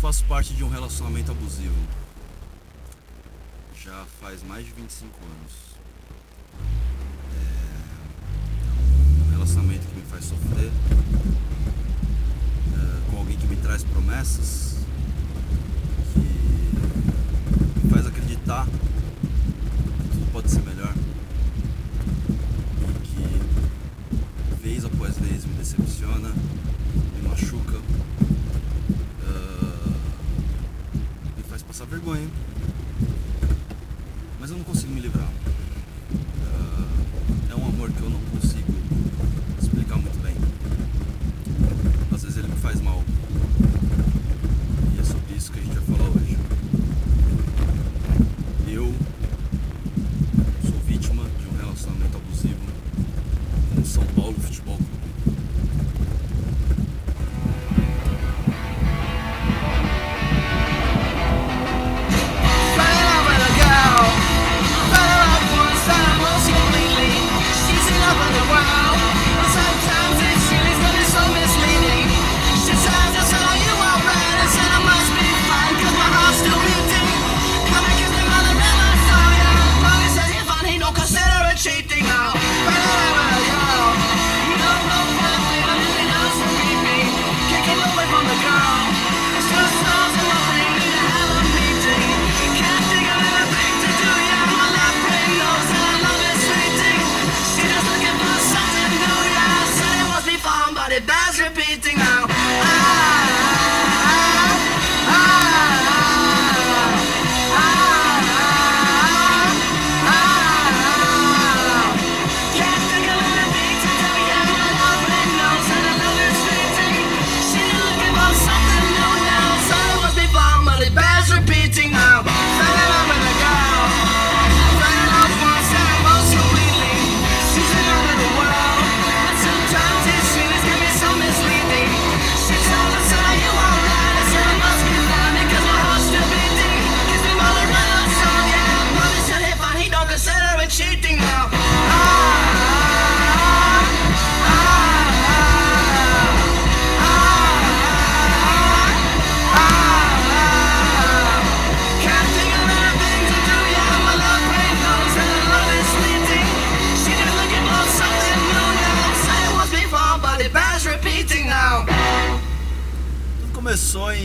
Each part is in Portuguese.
faço parte de um relacionamento abusivo. Já faz mais de 25 anos. É um relacionamento que me faz sofrer. É, com alguém que me traz promessas. Que me faz acreditar que tudo pode ser melhor. E que vez após vez me decepciona, me machuca. ah, me faz passar vergonha. Mas eu não consigo me livrar. Ah, é um amor que eu não consigo explicar muito bem. Às vezes ele me faz mal. E é sobre isso que a gente vai falar hoje. Eu sou vítima de um relacionamento abusivo no São Paulo Futebol Clube.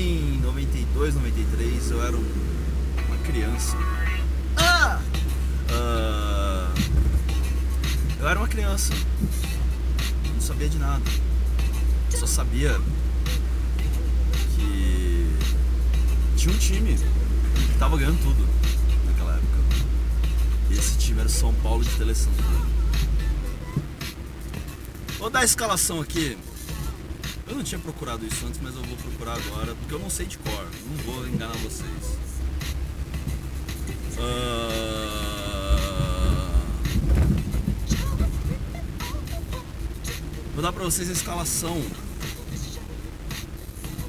Em 92, 93, eu era um- uma criança. Ah! Ah, eu era uma criança. Não sabia de nada. Só sabia que tinha um time que tava ganhando tudo naquela época. E esse time era o São Paulo de Tele Santana. Vou dar a escalação aqui. Eu não tinha procurado isso antes, mas eu vou procurar agora, porque eu não sei de cor. Não vou enganar vocês. Ah, Vou dar pra vocês a escalação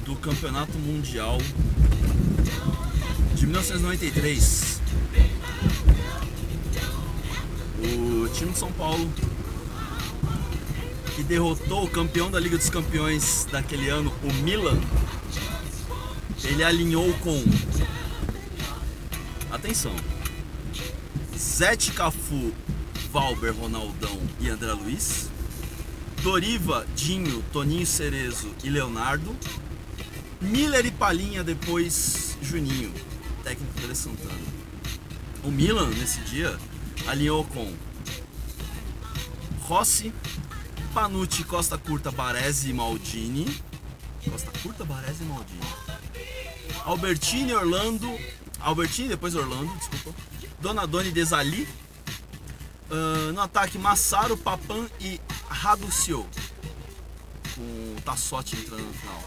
do Campeonato Mundial de 1993. O time de São Paulo que derrotou o campeão da Liga dos Campeões daquele ano, o Milan, ele alinhou com. Atenção! Zete Cafu, Valber, Ronaldão e André Luiz. Doriva, Dinho, Toninho Cerezo e Leonardo. Miller e Palinha, depois Juninho, técnico dele Santana. O Milan, nesse dia, alinhou com Rossi, Panucci, Costa Curta, Baresi e Maldini. Costa Curta, Baresi e Maldini. Albertini, Orlando. Albertini, depois Orlando, desculpa. Donadoni, Desali. Ah, no ataque, Massaro, Papan e Raducio. Com o Tassotti entrando no final.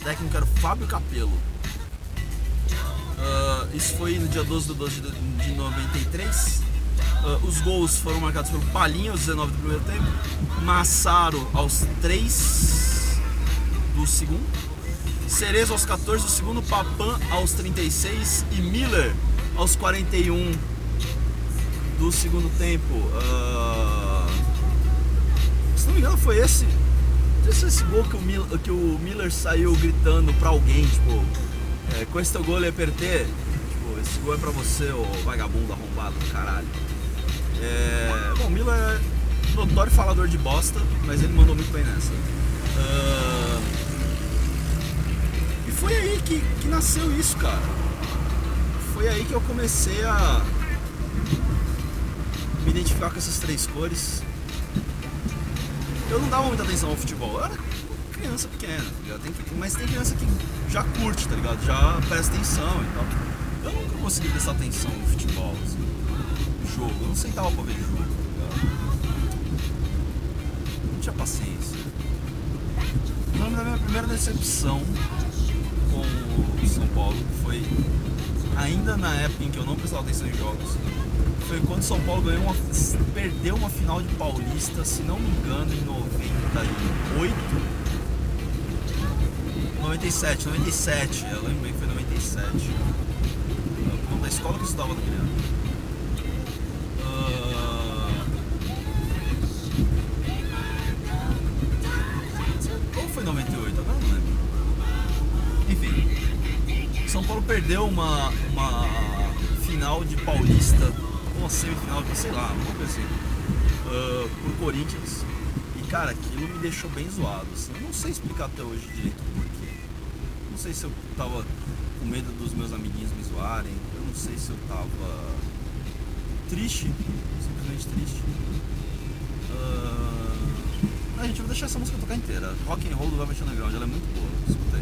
O técnico era o Fábio Capello. Ah, isso foi no dia 12 de 12 de de 93. Ah, os gols foram marcados pelo Palinha aos 19 do primeiro tempo, Massaro aos 3 do segundo, Cerezo aos 14 do segundo, Papan aos 36 e Miller aos 41 do segundo tempo. Ah, se não me engano, foi esse esse, esse gol que o, Mil, que o Miller saiu gritando pra alguém, tipo, é, com esse teu gol é perder. Tipo, esse gol é pra você, ô vagabundo arrombado do caralho. É, bom, Miller é notório falador de bosta, mas ele mandou muito bem nessa. Ah, e foi aí que, que nasceu isso, cara. Foi aí que eu comecei a me identificar com essas três cores. Eu não dava muita atenção ao futebol, eu era criança pequena? Tem, mas tem criança que já curte, tá ligado? Já presta atenção e tal. Eu nunca consegui prestar atenção no futebol, assim, jogo. Eu não sentava pra ver jogo? Não tinha paciência. O nome da minha primeira decepção com o São Paulo foi ainda na época em que eu não prestava atenção em jogos. Foi quando o São Paulo ganhou uma, perdeu uma final de Paulista, se não me engano, em 98. 97, 97, eu lembro bem que foi 97. Quando da escola que eu estudava naquele ano. Perdeu uma, uma final de Paulista, uma semifinal, sei lá, uma coisa assim, ah, por Corinthians. E cara, aquilo me deixou bem zoado. Assim. Eu não sei explicar até hoje direito porquê. Não sei se eu tava com medo dos meus amiguinhos me zoarem. Eu não sei se eu tava triste, simplesmente triste. Ah, a gente, vou deixar essa música tocar inteira. Rock and Roll do Velvet Underground, ela é muito boa. Escuta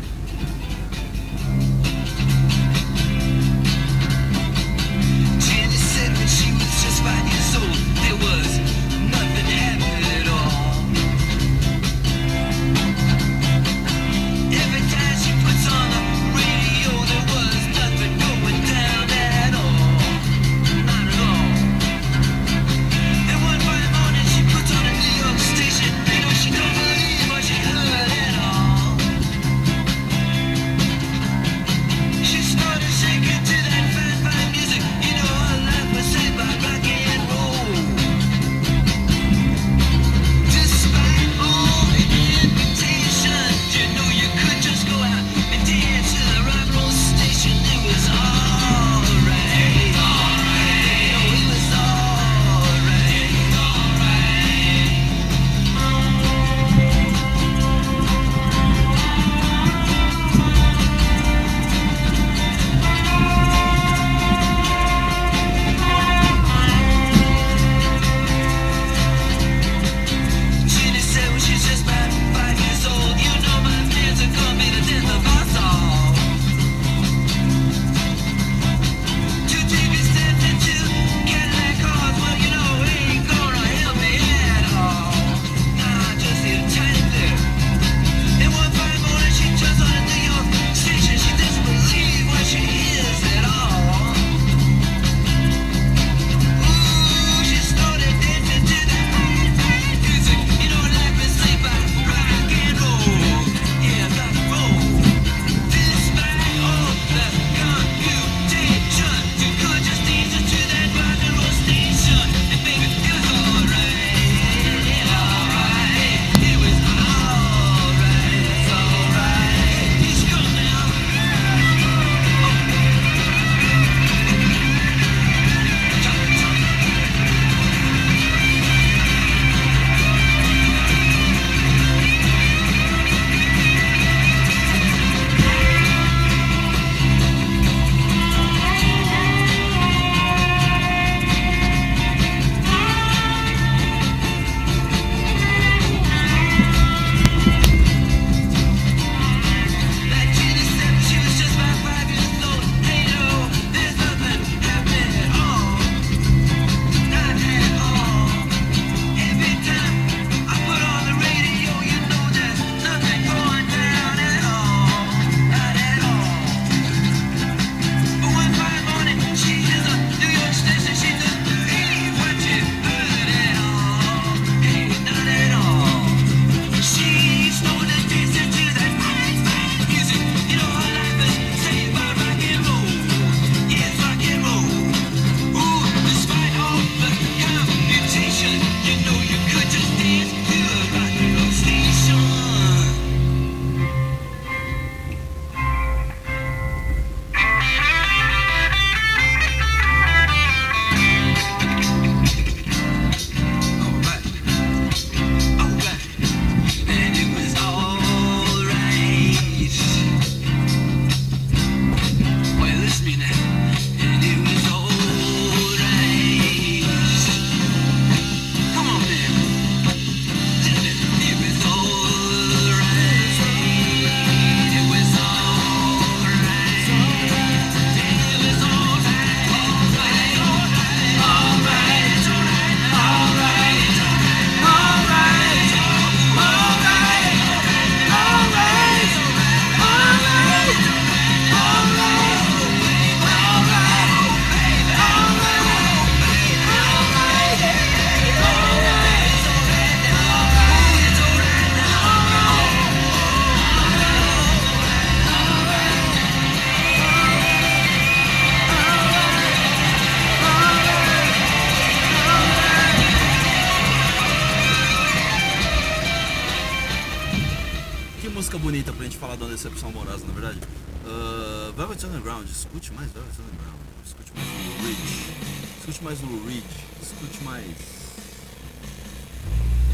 da decepção amorosa, na verdade. Uh, Velvet Underground, escute mais Velvet Underground. Escute mais o Ridge. Escute mais o Ridge. Escute mais.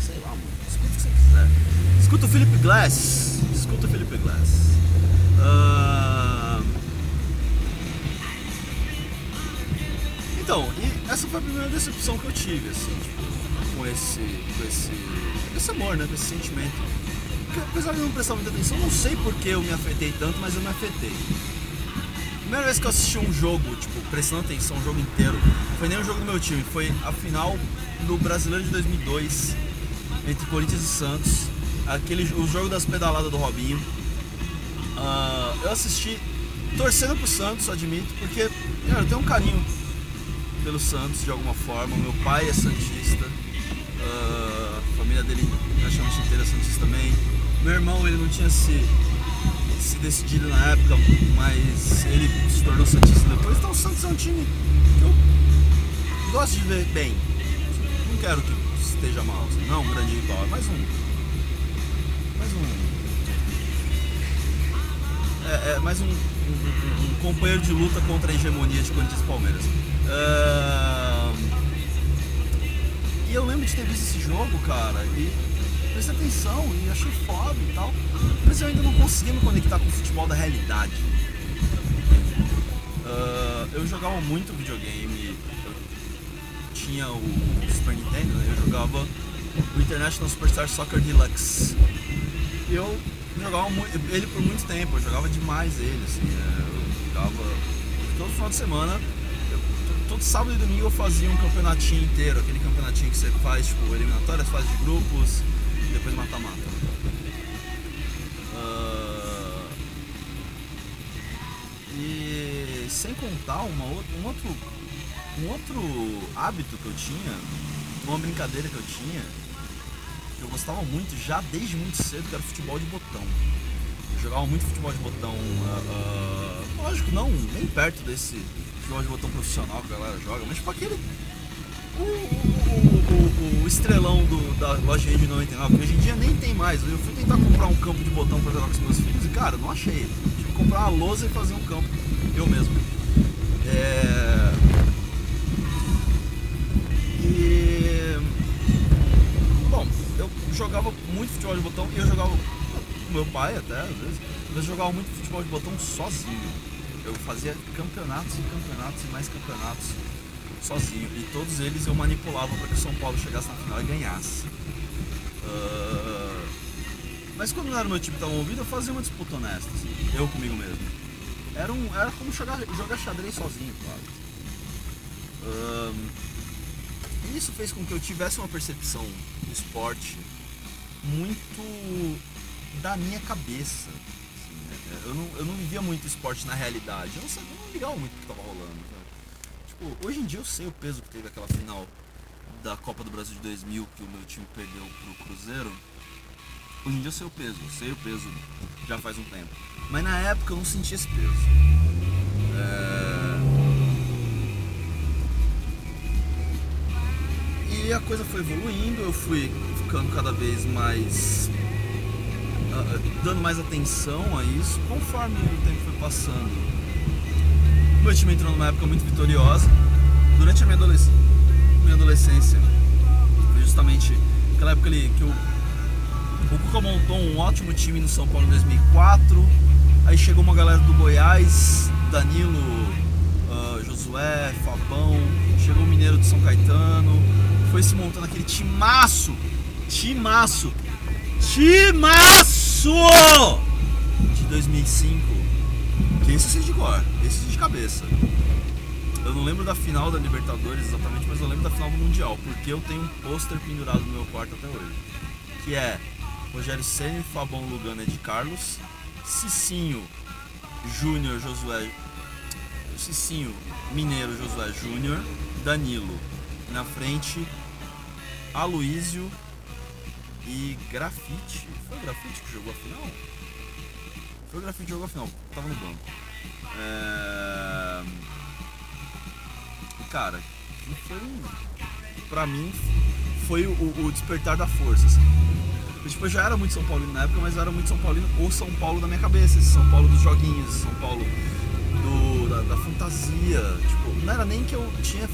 Sei lá, mano. Escute o que você quiser. Escuta o Philip Glass. Escuta o Philip Glass. Ah, Então, e essa foi a primeira decepção que eu tive, assim, tipo, com esse. com esse. esse amor, né? Com esse sentimento. Porque, apesar de não prestar muita atenção, não sei por que eu me afetei tanto, mas eu me afetei. Primeira vez que eu assisti um jogo, tipo, prestando atenção o jogo inteiro, foi nem o jogo do meu time, foi a final do Brasileiro de 2002 entre Corinthians e Santos, aquele, o jogo das pedaladas do Robinho. Ah, eu assisti torcendo pro Santos, admito, porque cara, eu tenho um carinho pelo Santos de alguma forma. Meu pai é Santista, ah, a família dele praticamente inteira é Santista também. Meu irmão ele não tinha se, se decidido na época, mas ele se tornou Santista depois. Então o Santos é um time que eu gosto de ver bem. Não quero que esteja mal, assim. não é um grande rival, é mais um. Mais um. É, é mais um, um- um- companheiro de luta contra a hegemonia de Corinthians Palmeiras. Ahn, E eu lembro de ter visto esse jogo, cara, e prestei atenção e achei foda e tal. Mas eu ainda não consegui me conectar com o futebol da realidade. Ah, eu jogava muito videogame, eu tinha o Super Nintendo, né? eu jogava o International Superstar Soccer Deluxe. Eu jogava ele por muito tempo, eu jogava demais ele, assim, né? eu jogava todo final de semana, todo sábado e domingo eu fazia um campeonatinho inteiro, aquele campeonatinho que você faz, tipo, eliminatórias, fase de grupos, depois mata-mata. Ah, e sem contar uma um outro um outro hábito que eu tinha, uma brincadeira que eu tinha, que eu gostava muito já desde muito cedo, que era futebol de botão. Eu jogava muito futebol de botão, ah, ah, lógico, não, nem perto desse futebol de botão profissional que a galera joga, mas tipo aquele. O, o, o- o- estrelão do- da loja de 99, que hoje em dia nem tem mais. Eu fui tentar comprar um campo de botão pra jogar com os meus filhos e, cara, não achei. Tive que comprar uma lousa e fazer um campo eu mesmo. É... E. Bom, eu jogava muito futebol de botão e eu jogava com meu pai até, às vezes, mas eu jogava muito futebol de botão sozinho. Eu fazia campeonatos e campeonatos e mais campeonatos sozinho. E todos eles eu manipulava para que o São Paulo chegasse na final e ganhasse. Ah, Mas quando não era o meu time estava envolvido, eu fazia uma disputa honesta, assim, eu comigo mesmo. Era, um, era como jogar, jogar xadrez sozinho, claro. Ahn, e isso fez com que eu tivesse uma percepção do esporte muito da minha cabeça. assim, né? eu, não, eu não vivia muito esporte na realidade. Eu não, sabia, eu não ligava muito o que estava rolando. sabe? Tipo, hoje em dia eu sei o peso que teve aquela final da Copa do Brasil de 2000 que o meu time perdeu pro Cruzeiro. Hoje em dia eu sei o peso, eu sei o peso já faz um tempo. Mas na época eu não sentia esse peso. É... E a coisa foi evoluindo, eu fui ficando cada vez mais. ah, dando mais atenção a isso conforme o tempo foi passando. Meu time entrou numa época muito vitoriosa. Durante a minha, adolesc- minha adolescência, foi justamente aquela época ali que o, o Cuca montou um ótimo time no São Paulo em 2004. Aí chegou uma galera do Goiás, Danilo, ah, Josué, Fabão, chegou o Mineiro de São Caetano, foi se montando aquele timaço, timaço, timaço de 2005. Que esse eu sei de cor, cabeça. Eu não lembro da final da Libertadores exatamente, mas eu lembro da final do Mundial, porque eu tenho um pôster pendurado no meu quarto até hoje. Que é Rogério Ceni, Fabão Lugano de Carlos, Cicinho, Júnior, Josué. Cicinho, Mineiro, Josué Júnior, Danilo. Na frente, Aloísio e Grafite. Foi o Grafite que jogou a final? Foi o Grafite que jogou a final, tava no banco. É... Cara, foi um. Pra mim, foi o, o despertar da força. assim. Eu, tipo, eu já era muito São Paulino na época, mas eu era muito São Paulino ou São Paulo da minha cabeça, esse São Paulo dos joguinhos, São Paulo do, da, da fantasia. Tipo, não era nem que eu tinha.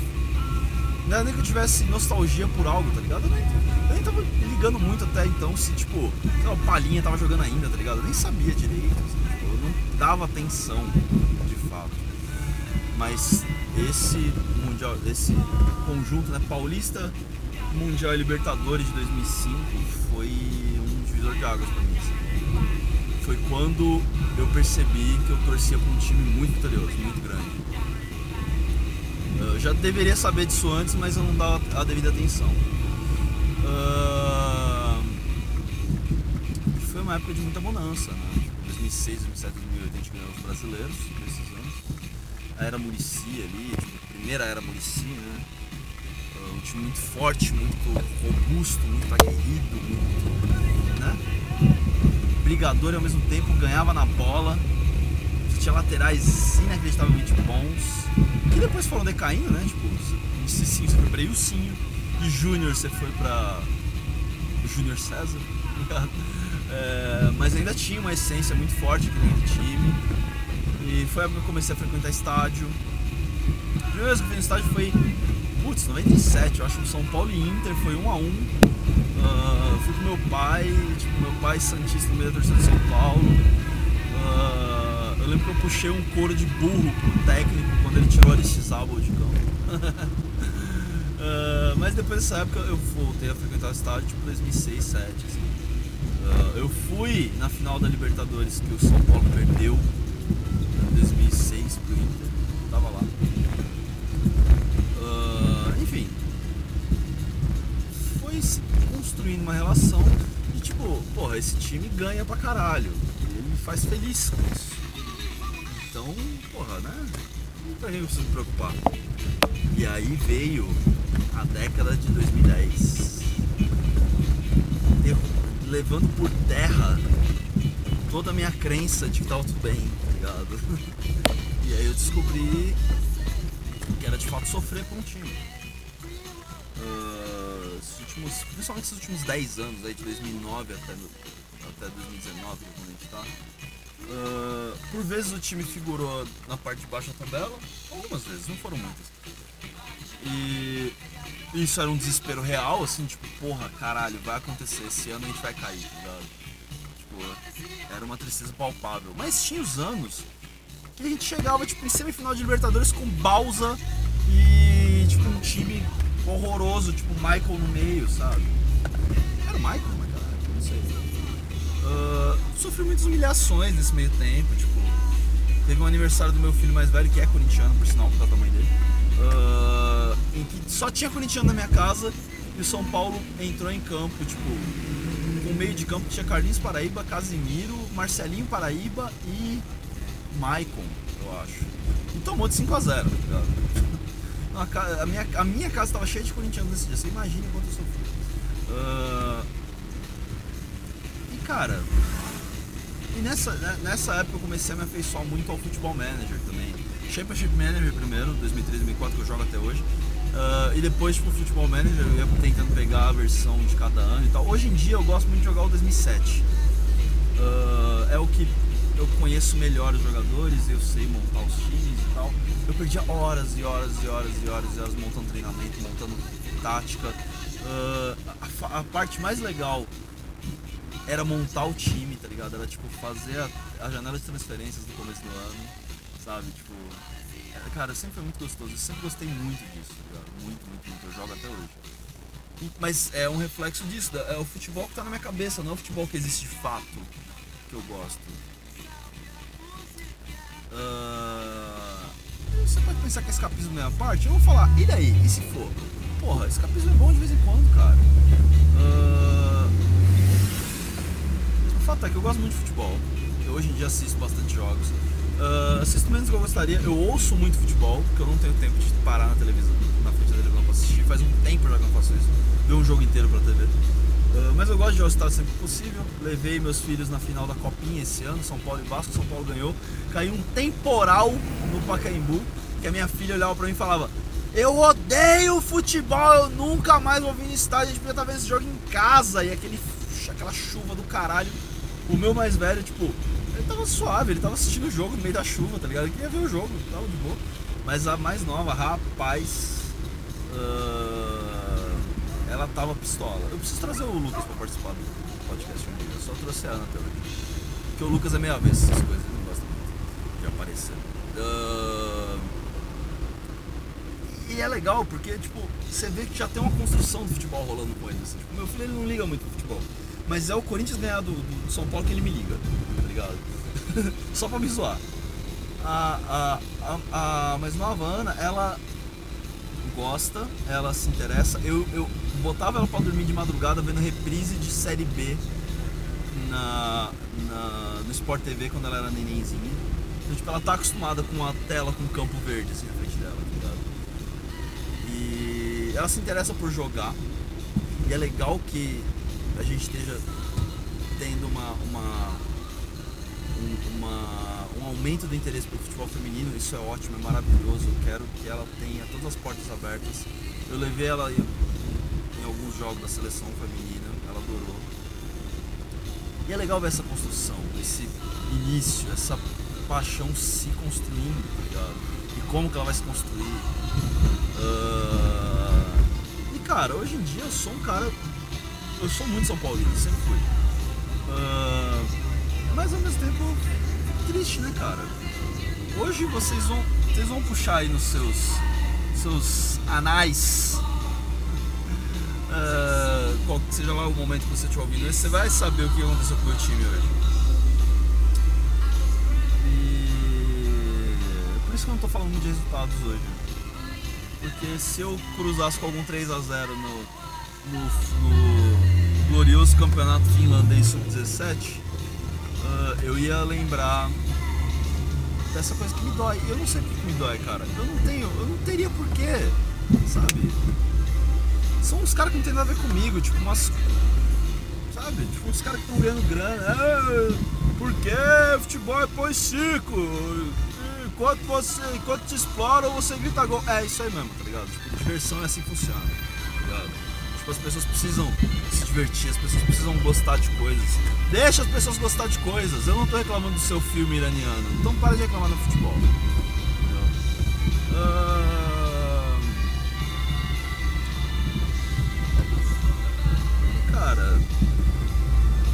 Não era nem que eu tivesse nostalgia por algo, tá ligado? Eu nem, eu nem tava ligando muito até então se, tipo, sei lá, o Palhinha tava jogando ainda, tá ligado? Eu nem sabia direito, dava atenção, de fato. Mas esse mundial, esse conjunto, né, Paulista, Mundial e Libertadores de 2005 foi um divisor de águas pra mim. assim. Foi quando eu percebi que eu torcia pra um time muito vitorioso, muito grande. Eu já deveria saber disso antes, mas eu não dava a devida atenção. Ah, Foi uma época de muita bonança, né? 2006, 2007, 2008 a gente ganhou os brasileiros nesses anos. A era Murici ali, tipo, a primeira era Murici, né? Ah, Um time muito forte, muito robusto, muito aguerrido, muito. né? Brigador e ao mesmo tempo ganhava na bola. Tinha laterais inacreditavelmente bons. Que depois foram decaindo, né? Tipo, de Cicinho você foi pra Ilcinho. De Júnior você foi pra. Júnior César. É, mas ainda tinha uma essência muito forte aqui dentro do time. E foi a época que eu comecei a frequentar estádio. A primeira vez que eu fui no estádio foi. Putz, 97, eu acho que São Paulo e Inter foi 1 a 1 Ah, Fui com meu pai, tipo, meu pai Santista no meio da torcida de São Paulo. Ah, eu lembro que eu puxei um couro de burro pro técnico quando ele tirou a Aristizábal de campo. Mas depois dessa época eu voltei a frequentar o estádio, tipo 2006, 2007. Assim. Ah, eu fui na final da Libertadores que o São Paulo perdeu em 2006 pro Inter, tava lá. Ah, enfim, foi se construindo uma relação e tipo, porra, esse time ganha pra caralho. Ele me faz feliz com isso. Então, porra, né? Pra que eu preciso me preocupar? E aí veio a década de 2010. derru- Levando por terra toda a minha crença de que tava tudo bem, tá ligado? E aí eu descobri que era de fato sofrer com o time. Ah, esses últimos, principalmente esses últimos 10 anos, aí de 2009 até, até 2019, quando a gente tá. Ah, por vezes o time figurou na parte de baixo da tabela, algumas vezes, não foram muitas. E isso era um desespero real, assim, tipo, porra, caralho, vai acontecer, esse ano a gente vai cair, tá ligado? Tipo, era uma tristeza palpável. Mas tinha os anos que a gente chegava, tipo, em semifinal de Libertadores com Balsa e, tipo, um time horroroso, tipo, Michael no meio, sabe? Era o Michael, mas caralho, não sei. Ah, sofri muitas humilhações nesse meio tempo, tipo, teve um aniversário do meu filho mais velho, que é corintiano, por sinal, por causa da mãe dele, ah, em que só tinha corintiano na minha casa e o São Paulo entrou em campo, tipo, com meio de campo tinha Carlinhos Paraíba, Casimiro, Marcelinho Paraíba e Maicon, eu acho. E tomou de 5x0, tá ligado? A, a minha, a minha casa tava cheia de corintianos nesse dia, você imagina quanto eu sofri. Ah, e cara, e nessa, né, nessa época eu comecei a me afeiçoar muito ao Futebol Manager também. Championship Manager primeiro, 2003, 2004, que eu jogo até hoje. Ah, e depois, tipo, Futebol Manager, eu ia tentando pegar a versão de cada ano e tal. Hoje em dia eu gosto muito de jogar o 2007. Ah, é o que eu conheço melhor os jogadores, eu sei montar os times e tal. Eu perdia horas e horas e horas e horas e horas montando treinamento, montando tática. Ah, a a parte mais legal era montar o time, tá ligado? Era tipo fazer a, a janela de transferências no começo do ano, sabe? Tipo, é, cara, sempre foi muito gostoso. Eu sempre gostei muito disso, tá? Muito, muito, muito. Eu jogo até hoje. Mas é um reflexo disso, é o futebol que tá na minha cabeça, não é o futebol que existe de fato que eu gosto. Ah, você pode pensar que é escapismo da minha parte? Eu vou falar, e daí? E se for? Porra, escapismo é bom de vez em quando, cara. Ah, o fato é que eu gosto muito de futebol. Eu hoje em dia assisto bastante jogos. Ah, assisto menos do que eu gostaria. Eu ouço muito futebol, porque eu não tenho tempo de parar na televisão, na frente da televisão pra assistir. Faz um tempo já que eu não faço isso. Ver um jogo inteiro pra TV. Ah, mas eu gosto de estádio sempre que possível. Levei meus filhos na final da Copinha esse ano, São Paulo e Vasco. São Paulo ganhou. Caiu um temporal no Pacaembu, que a minha filha olhava pra mim e falava: Eu odeio futebol, eu nunca mais vou vir no estádio, a gente podia estar vendo esse jogo em casa. E aquele aquela chuva do caralho. O meu mais velho, tipo, ele tava suave, ele tava assistindo o jogo no meio da chuva, tá ligado? Ele queria ver o jogo, tava de boa. Mas a mais nova, rapaz. ah, ela tava pistola. Eu preciso trazer o Lucas pra participar do podcast um dia. Eu só trouxe a Ana também. Porque o Lucas é meio avesso essas coisas, ele não gosta muito de aparecer. Ah, e é legal porque, tipo, você vê que já tem uma construção do futebol rolando com ele. assim. Tipo, meu filho ele não liga muito pro futebol. Mas é o Corinthians ganhar do, do São Paulo que ele me liga, tá ligado? Só pra me zoar. A, a, a, a mais nova Ana, ela gosta, ela se interessa. Eu, eu botava ela pra dormir de madrugada vendo reprise de série B na, na, no Sport TV quando ela era nenenzinha. Então, tipo, ela tá acostumada com a tela com campo verde assim na frente dela, tá ligado? E ela se interessa por jogar. E é legal que a gente esteja tendo uma, uma, um, uma- um aumento do interesse pelo futebol feminino. Isso é ótimo, é maravilhoso. Eu quero que ela tenha todas as portas abertas. Eu levei ela em, em alguns jogos da seleção feminina, ela adorou. E é legal ver essa construção, esse início, essa paixão se construindo, tá ligado? E como que ela vai se construir. Ah, E cara, hoje em dia eu sou um cara. Eu sou muito São Paulino, sempre fui. Ah, Mas ao mesmo tempo triste, né, cara? Hoje vocês vão. Vocês vão puxar aí nos seus. seus anais. ah, qual seja lá o momento que você estiver ouvindo você vai saber o que aconteceu com o meu time hoje. E por isso que eu não tô falando de resultados hoje. Porque se eu cruzasse com algum 3x0 no, no, no glorioso campeonato finlandês sub-17, ah, eu ia lembrar dessa coisa que me dói. Eu não sei por que me dói, cara. Eu não tenho, eu não teria porquê, sabe? São uns caras que não tem nada a ver comigo, tipo umas. Sabe? Tipo uns caras que estão ganhando grana. Ah, por que futebol é põe circo? Enquanto você. Enquanto te exploram, você grita gol. É isso aí mesmo, tá ligado? Tipo, diversão é assim que funciona, tá ligado? Tipo, as pessoas precisam se divertir, as pessoas precisam gostar de coisas. Deixa as pessoas gostar de coisas. Eu não tô reclamando do seu filme iraniano. Então para de reclamar no futebol. Cara,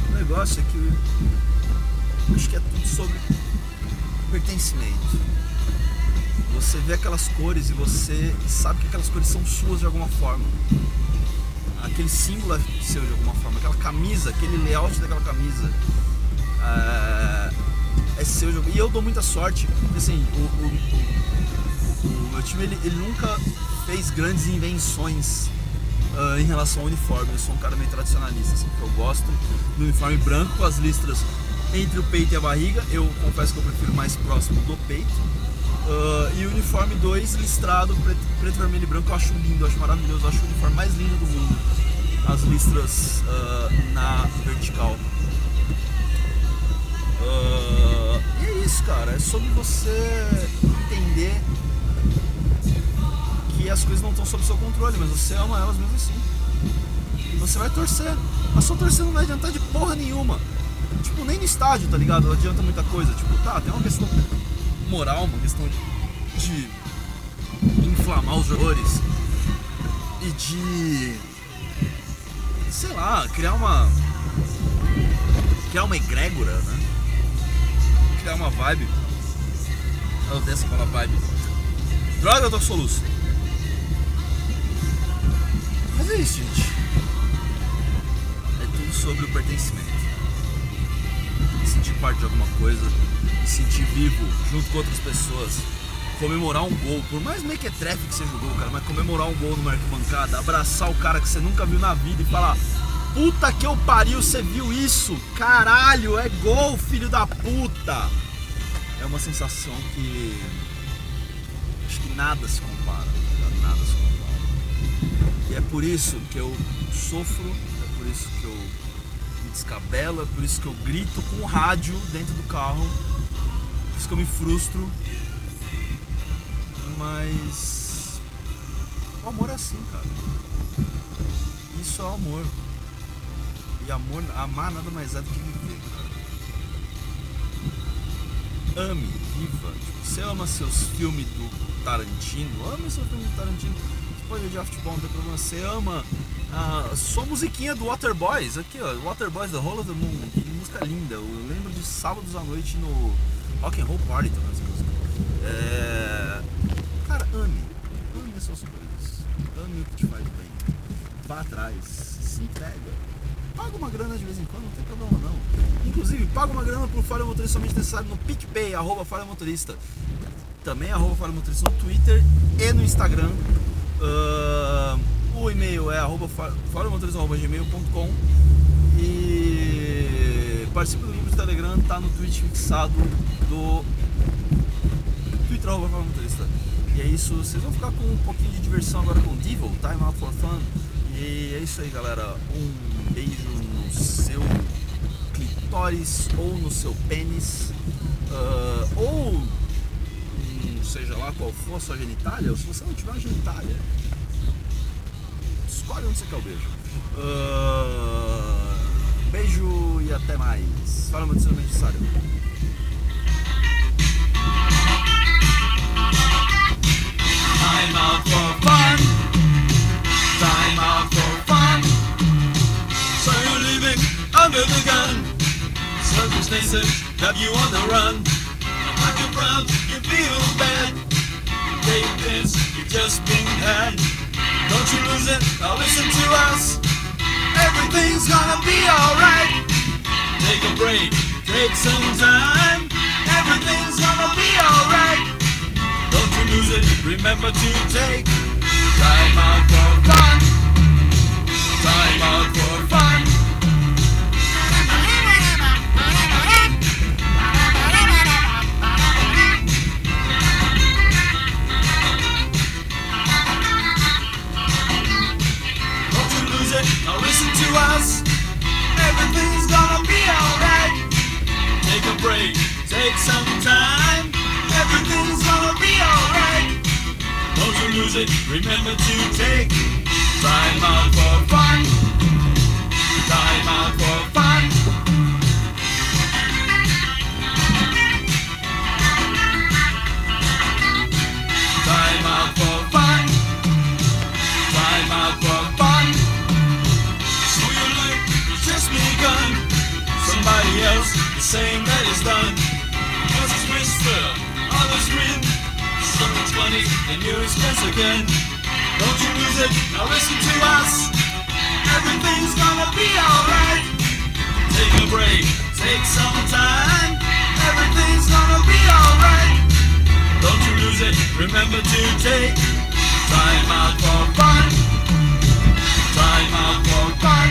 o negócio é que acho que é tudo sobre pertencimento. Você vê aquelas cores e você sabe que aquelas cores são suas de alguma forma. Aquele símbolo é seu de alguma forma. Aquela camisa, aquele layout daquela camisa é, é seu. E eu dou muita sorte. Assim, o, o- o- o meu time ele, ele nunca fez grandes invenções ah, em relação ao uniforme. Eu sou um cara meio tradicionalista, assim, porque eu gosto do uniforme branco com as listras entre o peito e a barriga. Eu confesso que eu prefiro mais próximo do peito. Ah, e o uniforme 2 listrado, preto, preto, vermelho e branco, eu acho lindo, eu acho maravilhoso, eu acho o uniforme mais lindo do mundo. As listras ah, na vertical. Ah, e é isso, cara. É sobre você entender que as coisas não estão sob seu controle, mas você ama elas mesmo assim. Você vai torcer. Mas só torcer não vai adiantar de porra nenhuma. Tipo, nem no estádio, tá ligado? Não adianta muita coisa. Tipo, tá, tem uma questão moral, uma questão de inflamar os jogadores e de. sei lá, criar uma. criar uma egrégora, né? Criar uma vibe. Eu odeio essa palavra vibe. Droga, eu tô com soluço. Mas é isso, gente. É tudo sobre o pertencimento. Me sentir parte de alguma coisa, me sentir vivo junto com outras pessoas, comemorar um gol, por mais mequetrefe que seja o gol, cara, mas comemorar um gol numa arquibancada, abraçar o cara que você nunca viu na vida e falar: Puta que eu pariu, você viu isso? Caralho, é gol, filho da puta! É uma sensação que. Acho que nada se compara, tá nada se compara. E é por isso que eu sofro, é por isso que eu me descabelo, é por isso que eu grito com o rádio dentro do carro, isso que eu me frustro. Mas. O amor é assim, cara. Isso é amor. E amor, amar nada mais é do que viver, cara. Ame, viva. Tipo, você ama seus filmes do Tarantino, ame seu filme do Tarantino. Você pode odiar futebol, não tem problema. Você ama a sua musiquinha do Waterboys, aqui ó, Waterboys The Whole of the Moon, que música linda. Eu lembro de sábados à noite no Rock and Roll Party também essa música. É... Cara, ame. Ame as suas coisas. Ame o que te faz bem. Vá atrás. Se entrega. Paga uma grana de vez em quando, não tem problema não. Inclusive, paga uma grana pro Falha Motorista somente necessário no PicPay, arroba Falha Motorista. Também arroba Falha Motorista no Twitter e no Instagram. Ahn, o e-mail é arroba fa- falhamotorista.gmail.com E participe do de Telegram, tá no tweet fixado do Twitter arroba Motorista. E é isso, vocês vão ficar com um pouquinho de diversão agora com Devil, Time Out for Fun. E é isso aí, galera. Um beijo no seu clitóris ou no seu pênis. ah, ou hum, seja lá qual for a sua genitália, ou se você não tiver uma genitália, escolhe onde você quer o beijo. Ah, beijo e até mais. Fala muito sobre necessário. Time out for fun. Time out for fun. So you're living under the gun. Circumstances have you on the run. Like you're proud, you feel bad. Take this, you've just been had. Don't you lose it, now listen to us. Everything's gonna be alright. Take a break, take some time. Everything's gonna be alright. Don't you lose it, remember to take time out for fun. Time out for fun. Don't you lose it, now to us. Everything's gonna be alright. Take a break, take some time. Everything's gonna be alright. Don't you lose it, remember to take time out for fun. Time out for fun. saying that it's done. Cause it's whisper on the screen. So much money and you expense again. Don't you lose it, now listen to us. Everything's gonna be alright. Take a break, take some time. Everything's gonna be alright. Don't you lose it, remember to take time out for fun. Time out for fun.